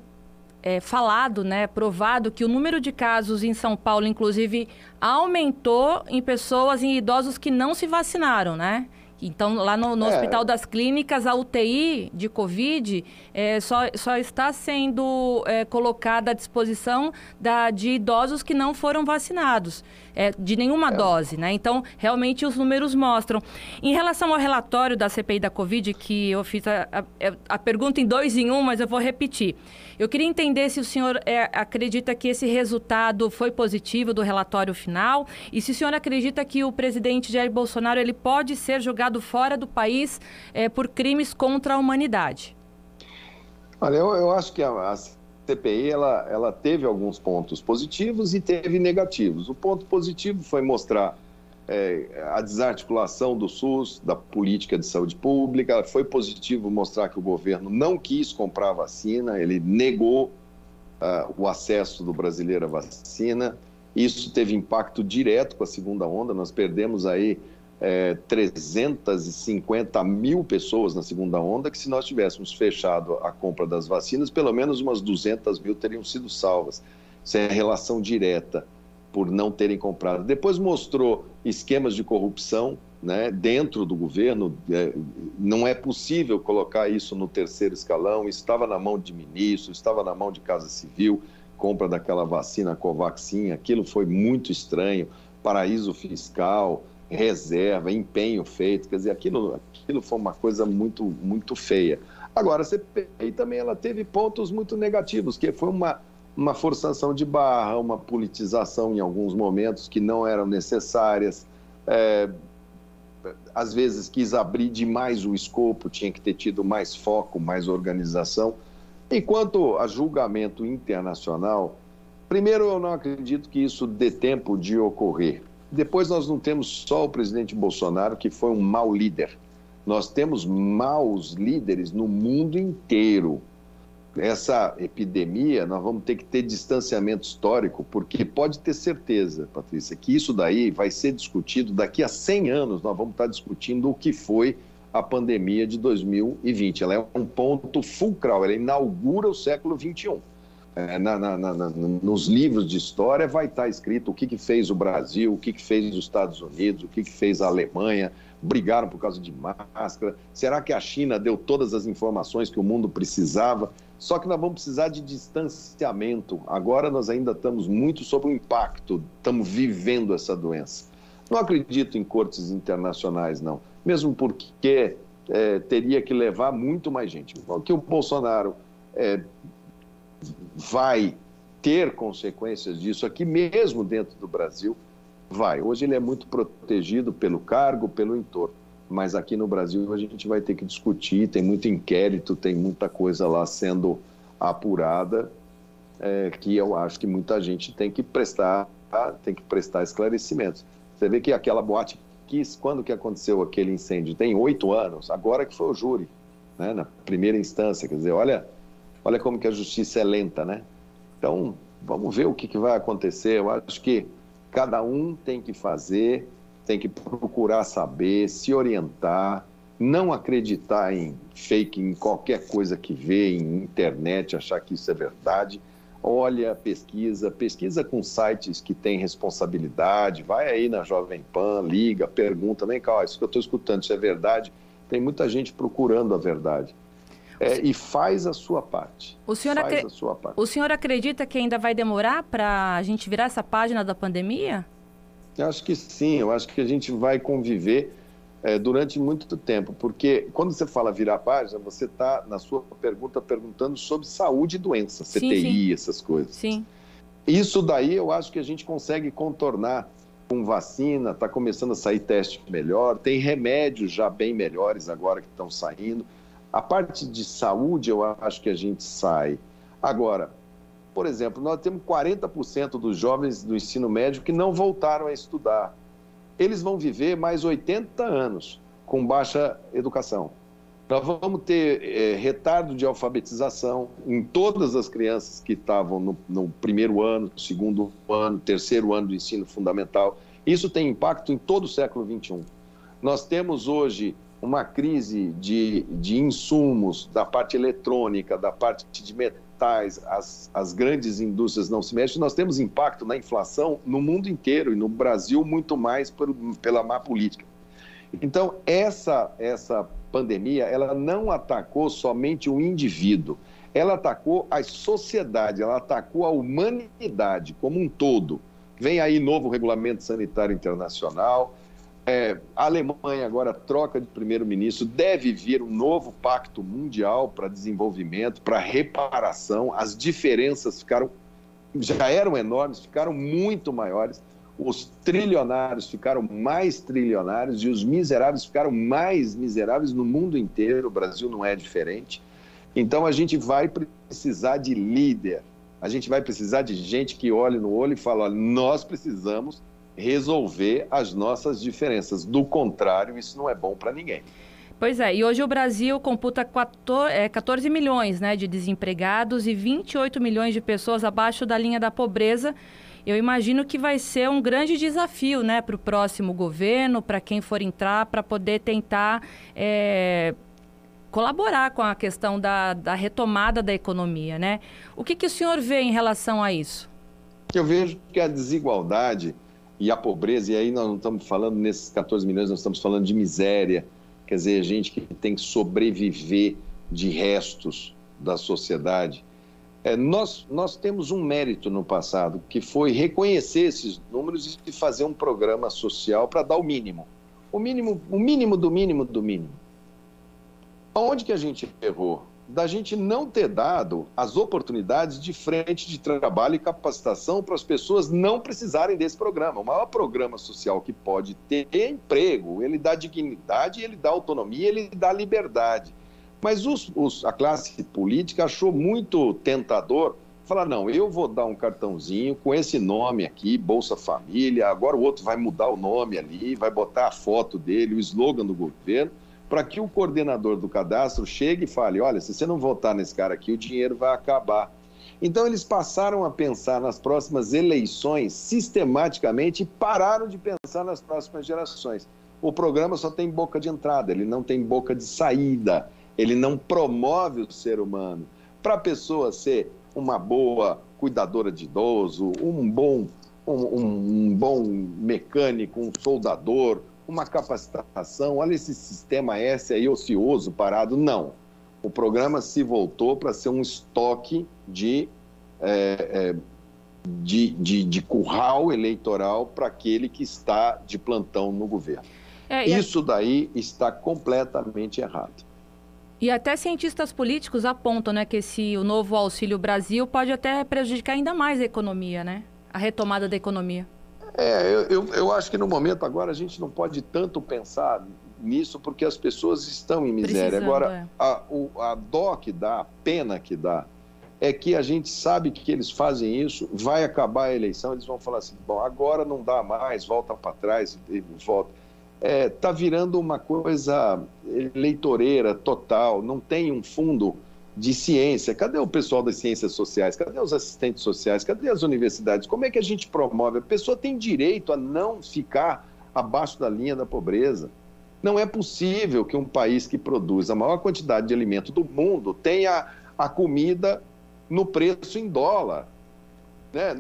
é falado, né, provado que o número de casos em São Paulo, inclusive, aumentou em pessoas, em idosos que não se vacinaram, né? Então, lá no, no é. Hospital das Clínicas, a UTI de Covid é, só, só está sendo é, colocada à disposição da, de idosos que não foram vacinados, é, de nenhuma é. dose, né? Então, realmente, os números mostram. Em relação ao relatório da CPI da Covid, que eu fiz a, a, a pergunta em dois em um, mas eu vou repetir. Eu queria entender se o senhor é, acredita que esse resultado foi positivo do relatório final e se o senhor acredita que o presidente Jair Bolsonaro ele pode ser julgado fora do país é, por crimes contra a humanidade. Olha, eu, eu acho que a, a CPI ela, ela teve alguns pontos positivos e teve negativos. O ponto positivo foi mostrar é, a desarticulação do SUS, da política de saúde pública. Foi positivo mostrar que o governo não quis comprar vacina, ele negou uh, o acesso do brasileiro à vacina. Isso teve impacto direto com a segunda onda. Nós perdemos aí é, 350 mil pessoas na segunda onda, que se nós tivéssemos fechado a compra das vacinas, pelo menos umas 200 mil teriam sido salvas. Isso é relação direta por não terem comprado. Depois mostrou esquemas de corrupção né, dentro do governo. É, não é possível colocar isso no terceiro escalão. Estava na mão de ministro, estava na mão de Casa Civil, compra daquela vacina Covaxin. Aquilo foi muito estranho. Paraíso fiscal, reserva, empenho feito. Quer dizer, aquilo, aquilo foi uma coisa muito, muito feia. Agora, a CPI também ela teve pontos muito negativos, que foi uma uma forçação de barra, uma politização em alguns momentos que não eram necessárias. É, às vezes quis abrir demais o escopo, tinha que ter tido mais foco, mais organização. Enquanto a julgamento internacional, primeiro eu não acredito que isso dê tempo de ocorrer. Depois nós não temos só o presidente Bolsonaro, que foi um mau líder. Nós temos maus líderes no mundo inteiro essa epidemia, nós vamos ter que ter distanciamento histórico, porque pode ter certeza, Patrícia, que isso daí vai ser discutido daqui a 100 anos. Nós vamos estar discutindo o que foi a pandemia de 2020. Ela é um ponto fulcral, ela inaugura o século 21. É, na, na, na, nos livros de história vai estar escrito o que, que fez o Brasil, o que, que fez os Estados Unidos, o que, que fez a Alemanha, brigaram por causa de máscara. Será que a China deu todas as informações que o mundo precisava? Só que nós vamos precisar de distanciamento. Agora nós ainda estamos muito sob o impacto, estamos vivendo essa doença. Não acredito em cortes internacionais, não. Mesmo porque é, teria que levar muito mais gente. O que o Bolsonaro é, vai ter consequências disso aqui mesmo dentro do Brasil, vai. Hoje ele é muito protegido pelo cargo, pelo entorno mas aqui no Brasil a gente vai ter que discutir, tem muito inquérito, tem muita coisa lá sendo apurada, é, que eu acho que muita gente tem que prestar, tem que prestar esclarecimentos. Você vê que aquela boate Kiss, quando que aconteceu aquele incêndio? Tem oito anos, agora que foi o júri, né, na primeira instância, quer dizer, olha, olha como que a justiça é lenta, né? Então, vamos ver o que, que vai acontecer. Eu acho que cada um tem que fazer tem que procurar saber, se orientar, não acreditar em fake, em qualquer coisa que vê em internet, achar que isso é verdade. Olha, pesquisa, pesquisa com sites que têm responsabilidade, vai aí na Jovem Pan, liga, pergunta, vem cá, isso que eu estou escutando, isso é verdade? Tem muita gente procurando a verdade. É, e faz a sua parte. O senhor, acre... parte. o senhor acredita que ainda vai demorar para a gente virar essa página da pandemia? Eu acho que sim, eu acho que a gente vai conviver é, durante muito tempo, porque quando você fala virar página, você está, na sua pergunta, perguntando sobre saúde e doença, sim, CTI, sim. essas coisas. Sim. Isso daí eu acho que a gente consegue contornar com vacina, está começando a sair teste melhor, tem remédios já bem melhores agora que estão saindo. A parte de saúde eu acho que a gente sai. Agora, por exemplo, nós temos 40% dos jovens do ensino médio que não voltaram a estudar. Eles vão viver mais 80 anos com baixa educação. Nós vamos ter é, retardo de alfabetização em todas as crianças que estavam no, no primeiro ano, segundo ano, terceiro ano do ensino fundamental. Isso tem impacto em todo o século XXI. Nós temos hoje uma crise de, de insumos da parte eletrônica, da parte de capitais, as, as grandes indústrias não se mexem, nós temos impacto na inflação no mundo inteiro e no Brasil muito mais por, pela má política. Então, essa, essa pandemia, ela não atacou somente o indivíduo, ela atacou a sociedade, ela atacou a humanidade como um todo. Vem aí novo regulamento sanitário internacional, é, a Alemanha agora troca de primeiro-ministro, deve vir um novo pacto mundial para desenvolvimento, para reparação. As diferenças ficaram, já eram enormes, ficaram muito maiores. Os trilionários ficaram mais trilionários e os miseráveis ficaram mais miseráveis no mundo inteiro. O Brasil não é diferente. Então a gente vai precisar de líder. A gente vai precisar de gente que olhe no olho e fala: olha, nós precisamos resolver as nossas diferenças. Do contrário, isso não é bom para ninguém. Pois é, e hoje o Brasil computa 14 milhões né, de desempregados e 28 milhões de pessoas abaixo da linha da pobreza. Eu imagino que vai ser um grande desafio né, para o próximo governo, para quem for entrar, para poder tentar é, colaborar com a questão da, da, retomada da economia. Né? O que, que o senhor vê em relação a isso? Eu vejo que a desigualdade e a pobreza, e aí nós não estamos falando nesses 14 milhões, nós estamos falando de miséria, quer dizer, gente que tem que sobreviver de restos da sociedade. É, nós, nós temos um mérito no passado, que foi reconhecer esses números e fazer um programa social para dar o mínimo. O mínimo, o mínimo do mínimo do mínimo. Onde que a gente errou? Da gente não ter dado as oportunidades de frente de trabalho e capacitação para as pessoas não precisarem desse programa. O maior programa social que pode ter é emprego, ele dá dignidade, ele dá autonomia, ele dá liberdade. Mas os, os, a classe política achou muito tentador falar: não, eu vou dar um cartãozinho com esse nome aqui, Bolsa Família, agora o outro vai mudar o nome ali, vai botar a foto dele, o slogan do governo, para que o coordenador do cadastro chegue e fale: olha, se você não votar nesse cara aqui, o dinheiro vai acabar. Então, eles passaram a pensar nas próximas eleições sistematicamente e pararam de pensar nas próximas gerações. O programa só tem boca de entrada, ele não tem boca de saída ele não promove o ser humano. Para a pessoa ser uma boa cuidadora de idoso, um bom, um, um bom mecânico, um soldador, uma capacitação, olha esse sistema S aí ocioso, parado. Não. O programa se voltou para ser um estoque de, é, é, de, de, de curral eleitoral para aquele que está de plantão no governo. É, Isso daí está completamente errado. E até cientistas políticos apontam né, que esse, o novo Auxílio Brasil pode até prejudicar ainda mais a economia, né? A retomada da economia. É, eu, eu, eu acho que no momento agora a gente não pode tanto pensar nisso porque as pessoas estão em miséria. Precisando, agora, é. a, o, a dó que dá, a pena que dá, é que a gente sabe que eles fazem isso, vai acabar a eleição, eles vão falar assim, bom, agora não dá mais, volta para trás e volta está é, tá virando uma coisa eleitoreira total, não tem um fundo de ciência. Cadê o pessoal das ciências sociais? Cadê os assistentes sociais? Cadê as universidades? Como é que a gente promove? A pessoa tem direito a não ficar abaixo da linha da pobreza. Não é possível que um país que produz a maior quantidade de alimento do mundo tenha a comida no preço em dólar. Né?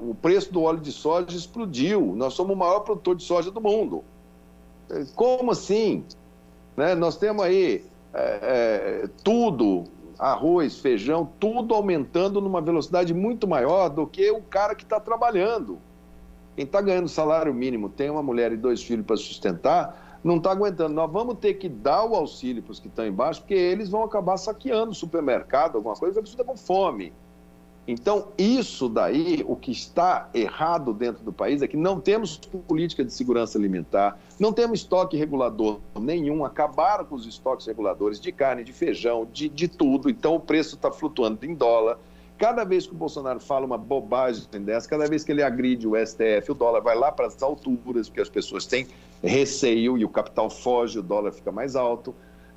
O preço do óleo de soja explodiu. Nós somos o maior produtor de soja do mundo. Como assim? Né? Nós temos aí é, é, tudo, arroz, feijão, tudo aumentando numa velocidade muito maior do que o cara que está trabalhando. Quem está ganhando salário mínimo, tem uma mulher e dois filhos para sustentar, não está aguentando. Nós vamos ter que dar o auxílio para os que estão embaixo, porque eles vão acabar saqueando o supermercado, alguma coisa, porque está com fome. Então, isso daí, o que está errado dentro do país é que não temos política de segurança alimentar, não temos estoque regulador nenhum, acabaram com os estoques reguladores de carne, de feijão, de, de tudo, então o preço está flutuando em dólar. Cada vez que o Bolsonaro fala uma bobagem dessa, cada vez que ele agride o STF, o dólar vai lá para as alturas, porque as pessoas têm receio e o capital foge, o dólar fica mais alto.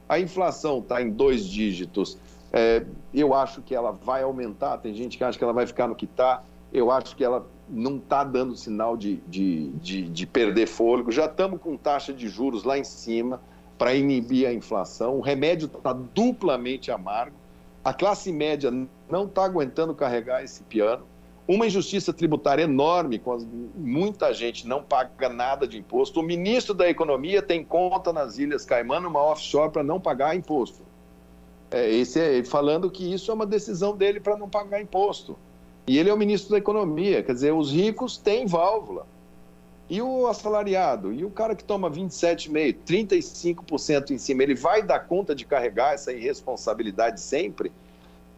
A inflação está em dois dígitos é, eu acho que ela vai aumentar, tem gente que acha que ela vai ficar no que está. Eu acho que ela não está dando sinal de, de, de, de, perder fôlego. Já estamos com taxa de juros lá em cima para inibir a inflação. O remédio está duplamente amargo. A classe média não está aguentando carregar esse piano. Uma injustiça tributária enorme, quando muita gente não paga nada de imposto. O ministro da Economia tem conta nas Ilhas Caimã, uma offshore, para não pagar imposto. É, esse é, falando que isso é uma decisão dele para não pagar imposto. E ele é o ministro da Economia, quer dizer, os ricos têm válvula. E o assalariado? E o cara que toma 27,5%, 35% em cima, ele vai dar conta de carregar essa irresponsabilidade sempre?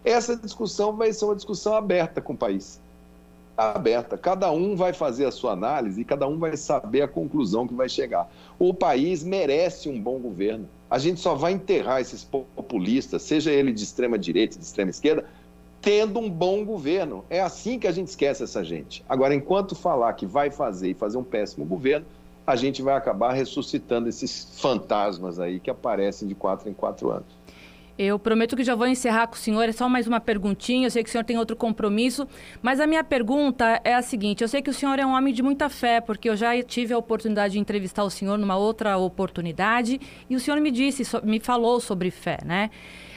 Essa discussão vai ser uma discussão aberta com o país. Aberta. Cada um vai fazer a sua análise e cada um vai saber a conclusão que vai chegar. O país merece um bom governo a gente só vai enterrar esses populistas, seja ele de extrema direita, de extrema esquerda, tendo um bom governo. É assim que a gente esquece essa gente. Agora, enquanto falar que vai fazer e fazer um péssimo governo, a gente vai acabar ressuscitando esses fantasmas aí que aparecem de quatro em quatro anos. Eu prometo que já vou encerrar com o senhor, é só mais uma perguntinha. Eu sei que o senhor tem outro compromisso, mas a minha pergunta é a seguinte: eu sei que o senhor é um homem de muita fé, porque eu já tive a oportunidade de entrevistar o senhor numa outra oportunidade e o senhor me disse, me falou sobre fé, né?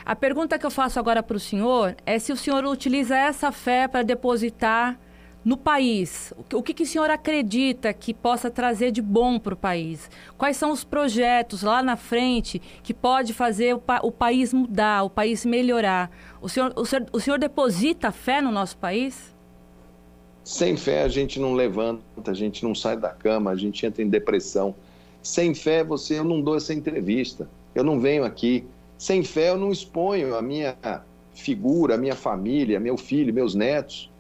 A pergunta que eu faço agora para o senhor é se o senhor utiliza essa fé para depositar no país, o que, que o senhor acredita que possa trazer de bom para o país? Quais são os projetos lá na frente que pode fazer o, pa o país mudar, o país melhorar? O senhor, o, senhor, o senhor deposita fé no nosso país? Sem fé a gente não levanta, a gente não sai da cama, a gente entra em depressão. Sem fé você eu não dou essa entrevista, eu não venho aqui. Sem fé eu não exponho a minha figura, a minha família, meu filho, meus netos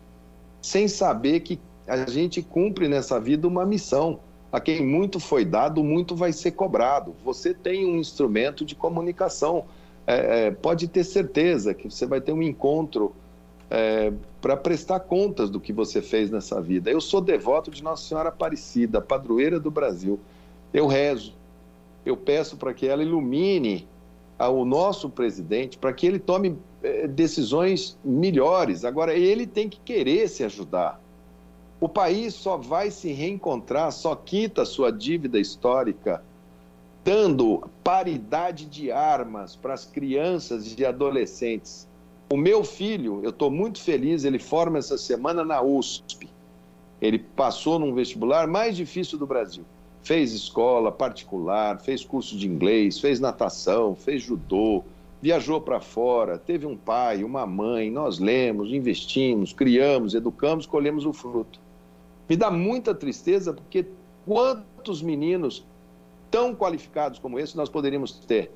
sem saber que a gente cumpre nessa vida uma missão. A quem muito foi dado, muito vai ser cobrado. Você tem um instrumento de comunicação. É, é, pode ter certeza que você vai ter um encontro é, para prestar contas do que você fez nessa vida. Eu sou devoto de Nossa Senhora Aparecida, padroeira do Brasil. Eu rezo, eu peço para que ela ilumine o nosso presidente, para que ele tome é, decisões melhores. Agora, ele tem que querer se ajudar. O país só vai se reencontrar, só quita sua dívida histórica, dando paridade de armas para as crianças e adolescentes. O meu filho, eu estou muito feliz, ele forma essa semana na USP. Ele passou num vestibular mais difícil do Brasil. Fez escola particular, fez curso de inglês, fez natação, fez judô, viajou para fora, teve um pai, uma mãe, nós lemos, investimos, criamos, educamos, colhemos o fruto. Me dá muita tristeza porque quantos meninos tão qualificados como esse nós poderíamos ter?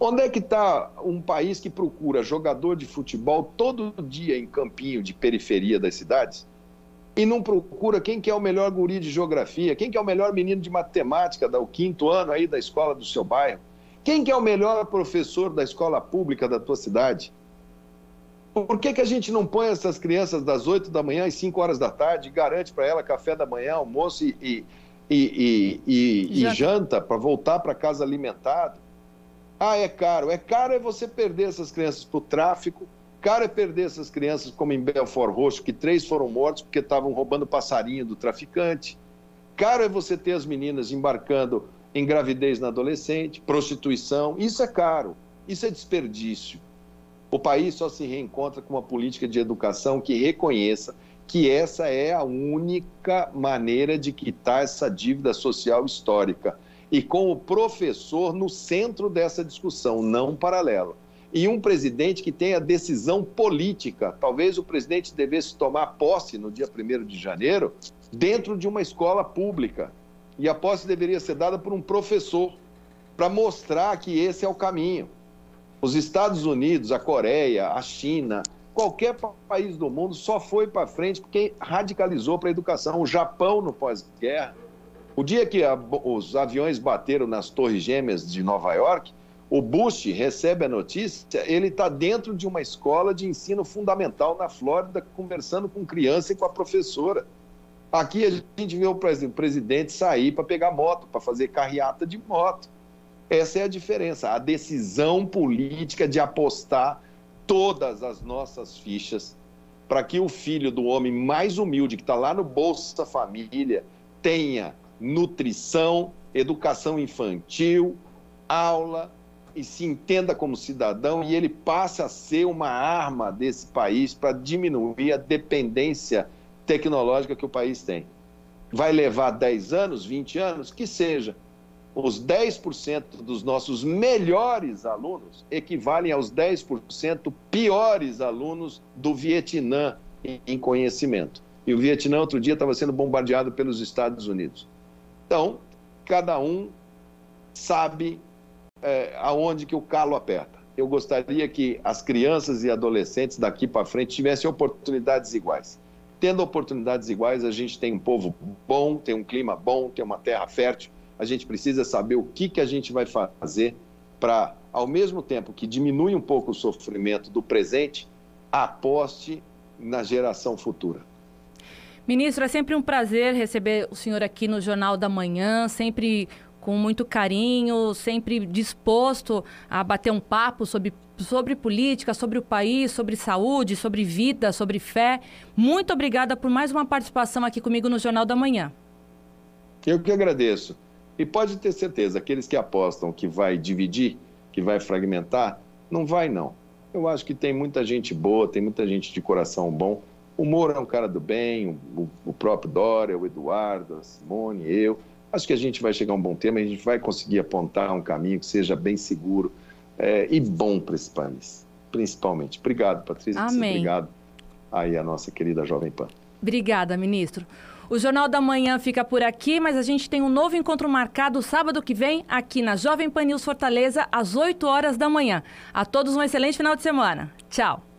Onde é que está um país que procura jogador de futebol todo dia em campinho de periferia das cidades e não procura quem que é o melhor guri de geografia, quem que é o melhor menino de matemática do quinto ano aí da escola do seu bairro? Quem que é o melhor professor da escola pública da tua cidade? Por que, que a gente não põe essas crianças das 8 da manhã às 5 horas da tarde e garante para ela café da manhã, almoço e, e, e, e, e janta para voltar para casa alimentado? Ah, é caro. É caro é você perder essas crianças para o tráfico, caro é perder essas crianças como em Belfort Roxo, que três foram mortos porque estavam roubando passarinho do traficante. Caro é você ter as meninas embarcando em gravidez na adolescente, prostituição. Isso é caro, isso é desperdício. O país só se reencontra com uma política de educação que reconheça que essa é a única maneira de quitar essa dívida social histórica. E com o professor no centro dessa discussão, não paralelo. E um presidente que tenha decisão política. Talvez o presidente devesse tomar posse no dia 1 de janeiro dentro de uma escola pública e a posse deveria ser dada por um professor para mostrar que esse é o caminho. Os Estados Unidos, a Coreia, a China, qualquer país do mundo só foi para frente porque radicalizou para a educação. O Japão no pós-guerra, o dia que a, os aviões bateram nas Torres Gêmeas de Nova York, o Bush recebe a notícia, ele está dentro de uma escola de ensino fundamental na Flórida, conversando com criança e com a professora. Aqui a gente vê o presidente sair para pegar moto, para fazer carreata de moto. Essa é a diferença, a decisão política de apostar todas as nossas fichas para que o filho do homem mais humilde, que está lá no Bolsa Família, tenha nutrição, educação infantil, aula e se entenda como cidadão e ele passe a ser uma arma desse país para diminuir a dependência tecnológica que o país tem. Vai levar 10 anos, 20 anos? Que seja. Os 10% dos nossos melhores alunos equivalem aos 10% piores alunos do Vietnã em conhecimento. E o Vietnã, outro dia, estava sendo bombardeado pelos Estados Unidos. Então, cada um sabe é, aonde que o calo aperta. Eu gostaria que as crianças e adolescentes daqui para frente tivessem oportunidades iguais tendo oportunidades iguais, a gente tem um povo bom, tem um clima bom, tem uma terra fértil. A gente precisa saber o que, que a gente vai fazer para, ao mesmo tempo que diminui um pouco o sofrimento do presente, aposte na geração futura. Ministro, é sempre um prazer receber o senhor aqui no Jornal da Manhã, sempre com muito carinho, sempre disposto a bater um papo sobre, sobre política, sobre o país, sobre saúde, sobre vida, sobre fé. Muito obrigada por mais uma participação aqui comigo no Jornal da Manhã. Eu que agradeço. E pode ter certeza, aqueles que apostam que vai dividir, que vai fragmentar, não vai não. Eu acho que tem muita gente boa, tem muita gente de coração bom. O Moro é um cara do bem, o, o próprio Dória, o Eduardo, a Simone, eu. Acho que a gente vai chegar a um bom tema, a gente vai conseguir apontar um caminho que seja bem seguro é, e bom para esse país, principalmente. Obrigado, Patrícia. Amém. Obrigado aí a nossa querida Jovem Pan. Obrigada, ministro. O Jornal da Manhã fica por aqui, mas a gente tem um novo encontro marcado sábado que vem, aqui na Jovem Pan News Fortaleza, às 8 horas da manhã. A todos um excelente final de semana. Tchau.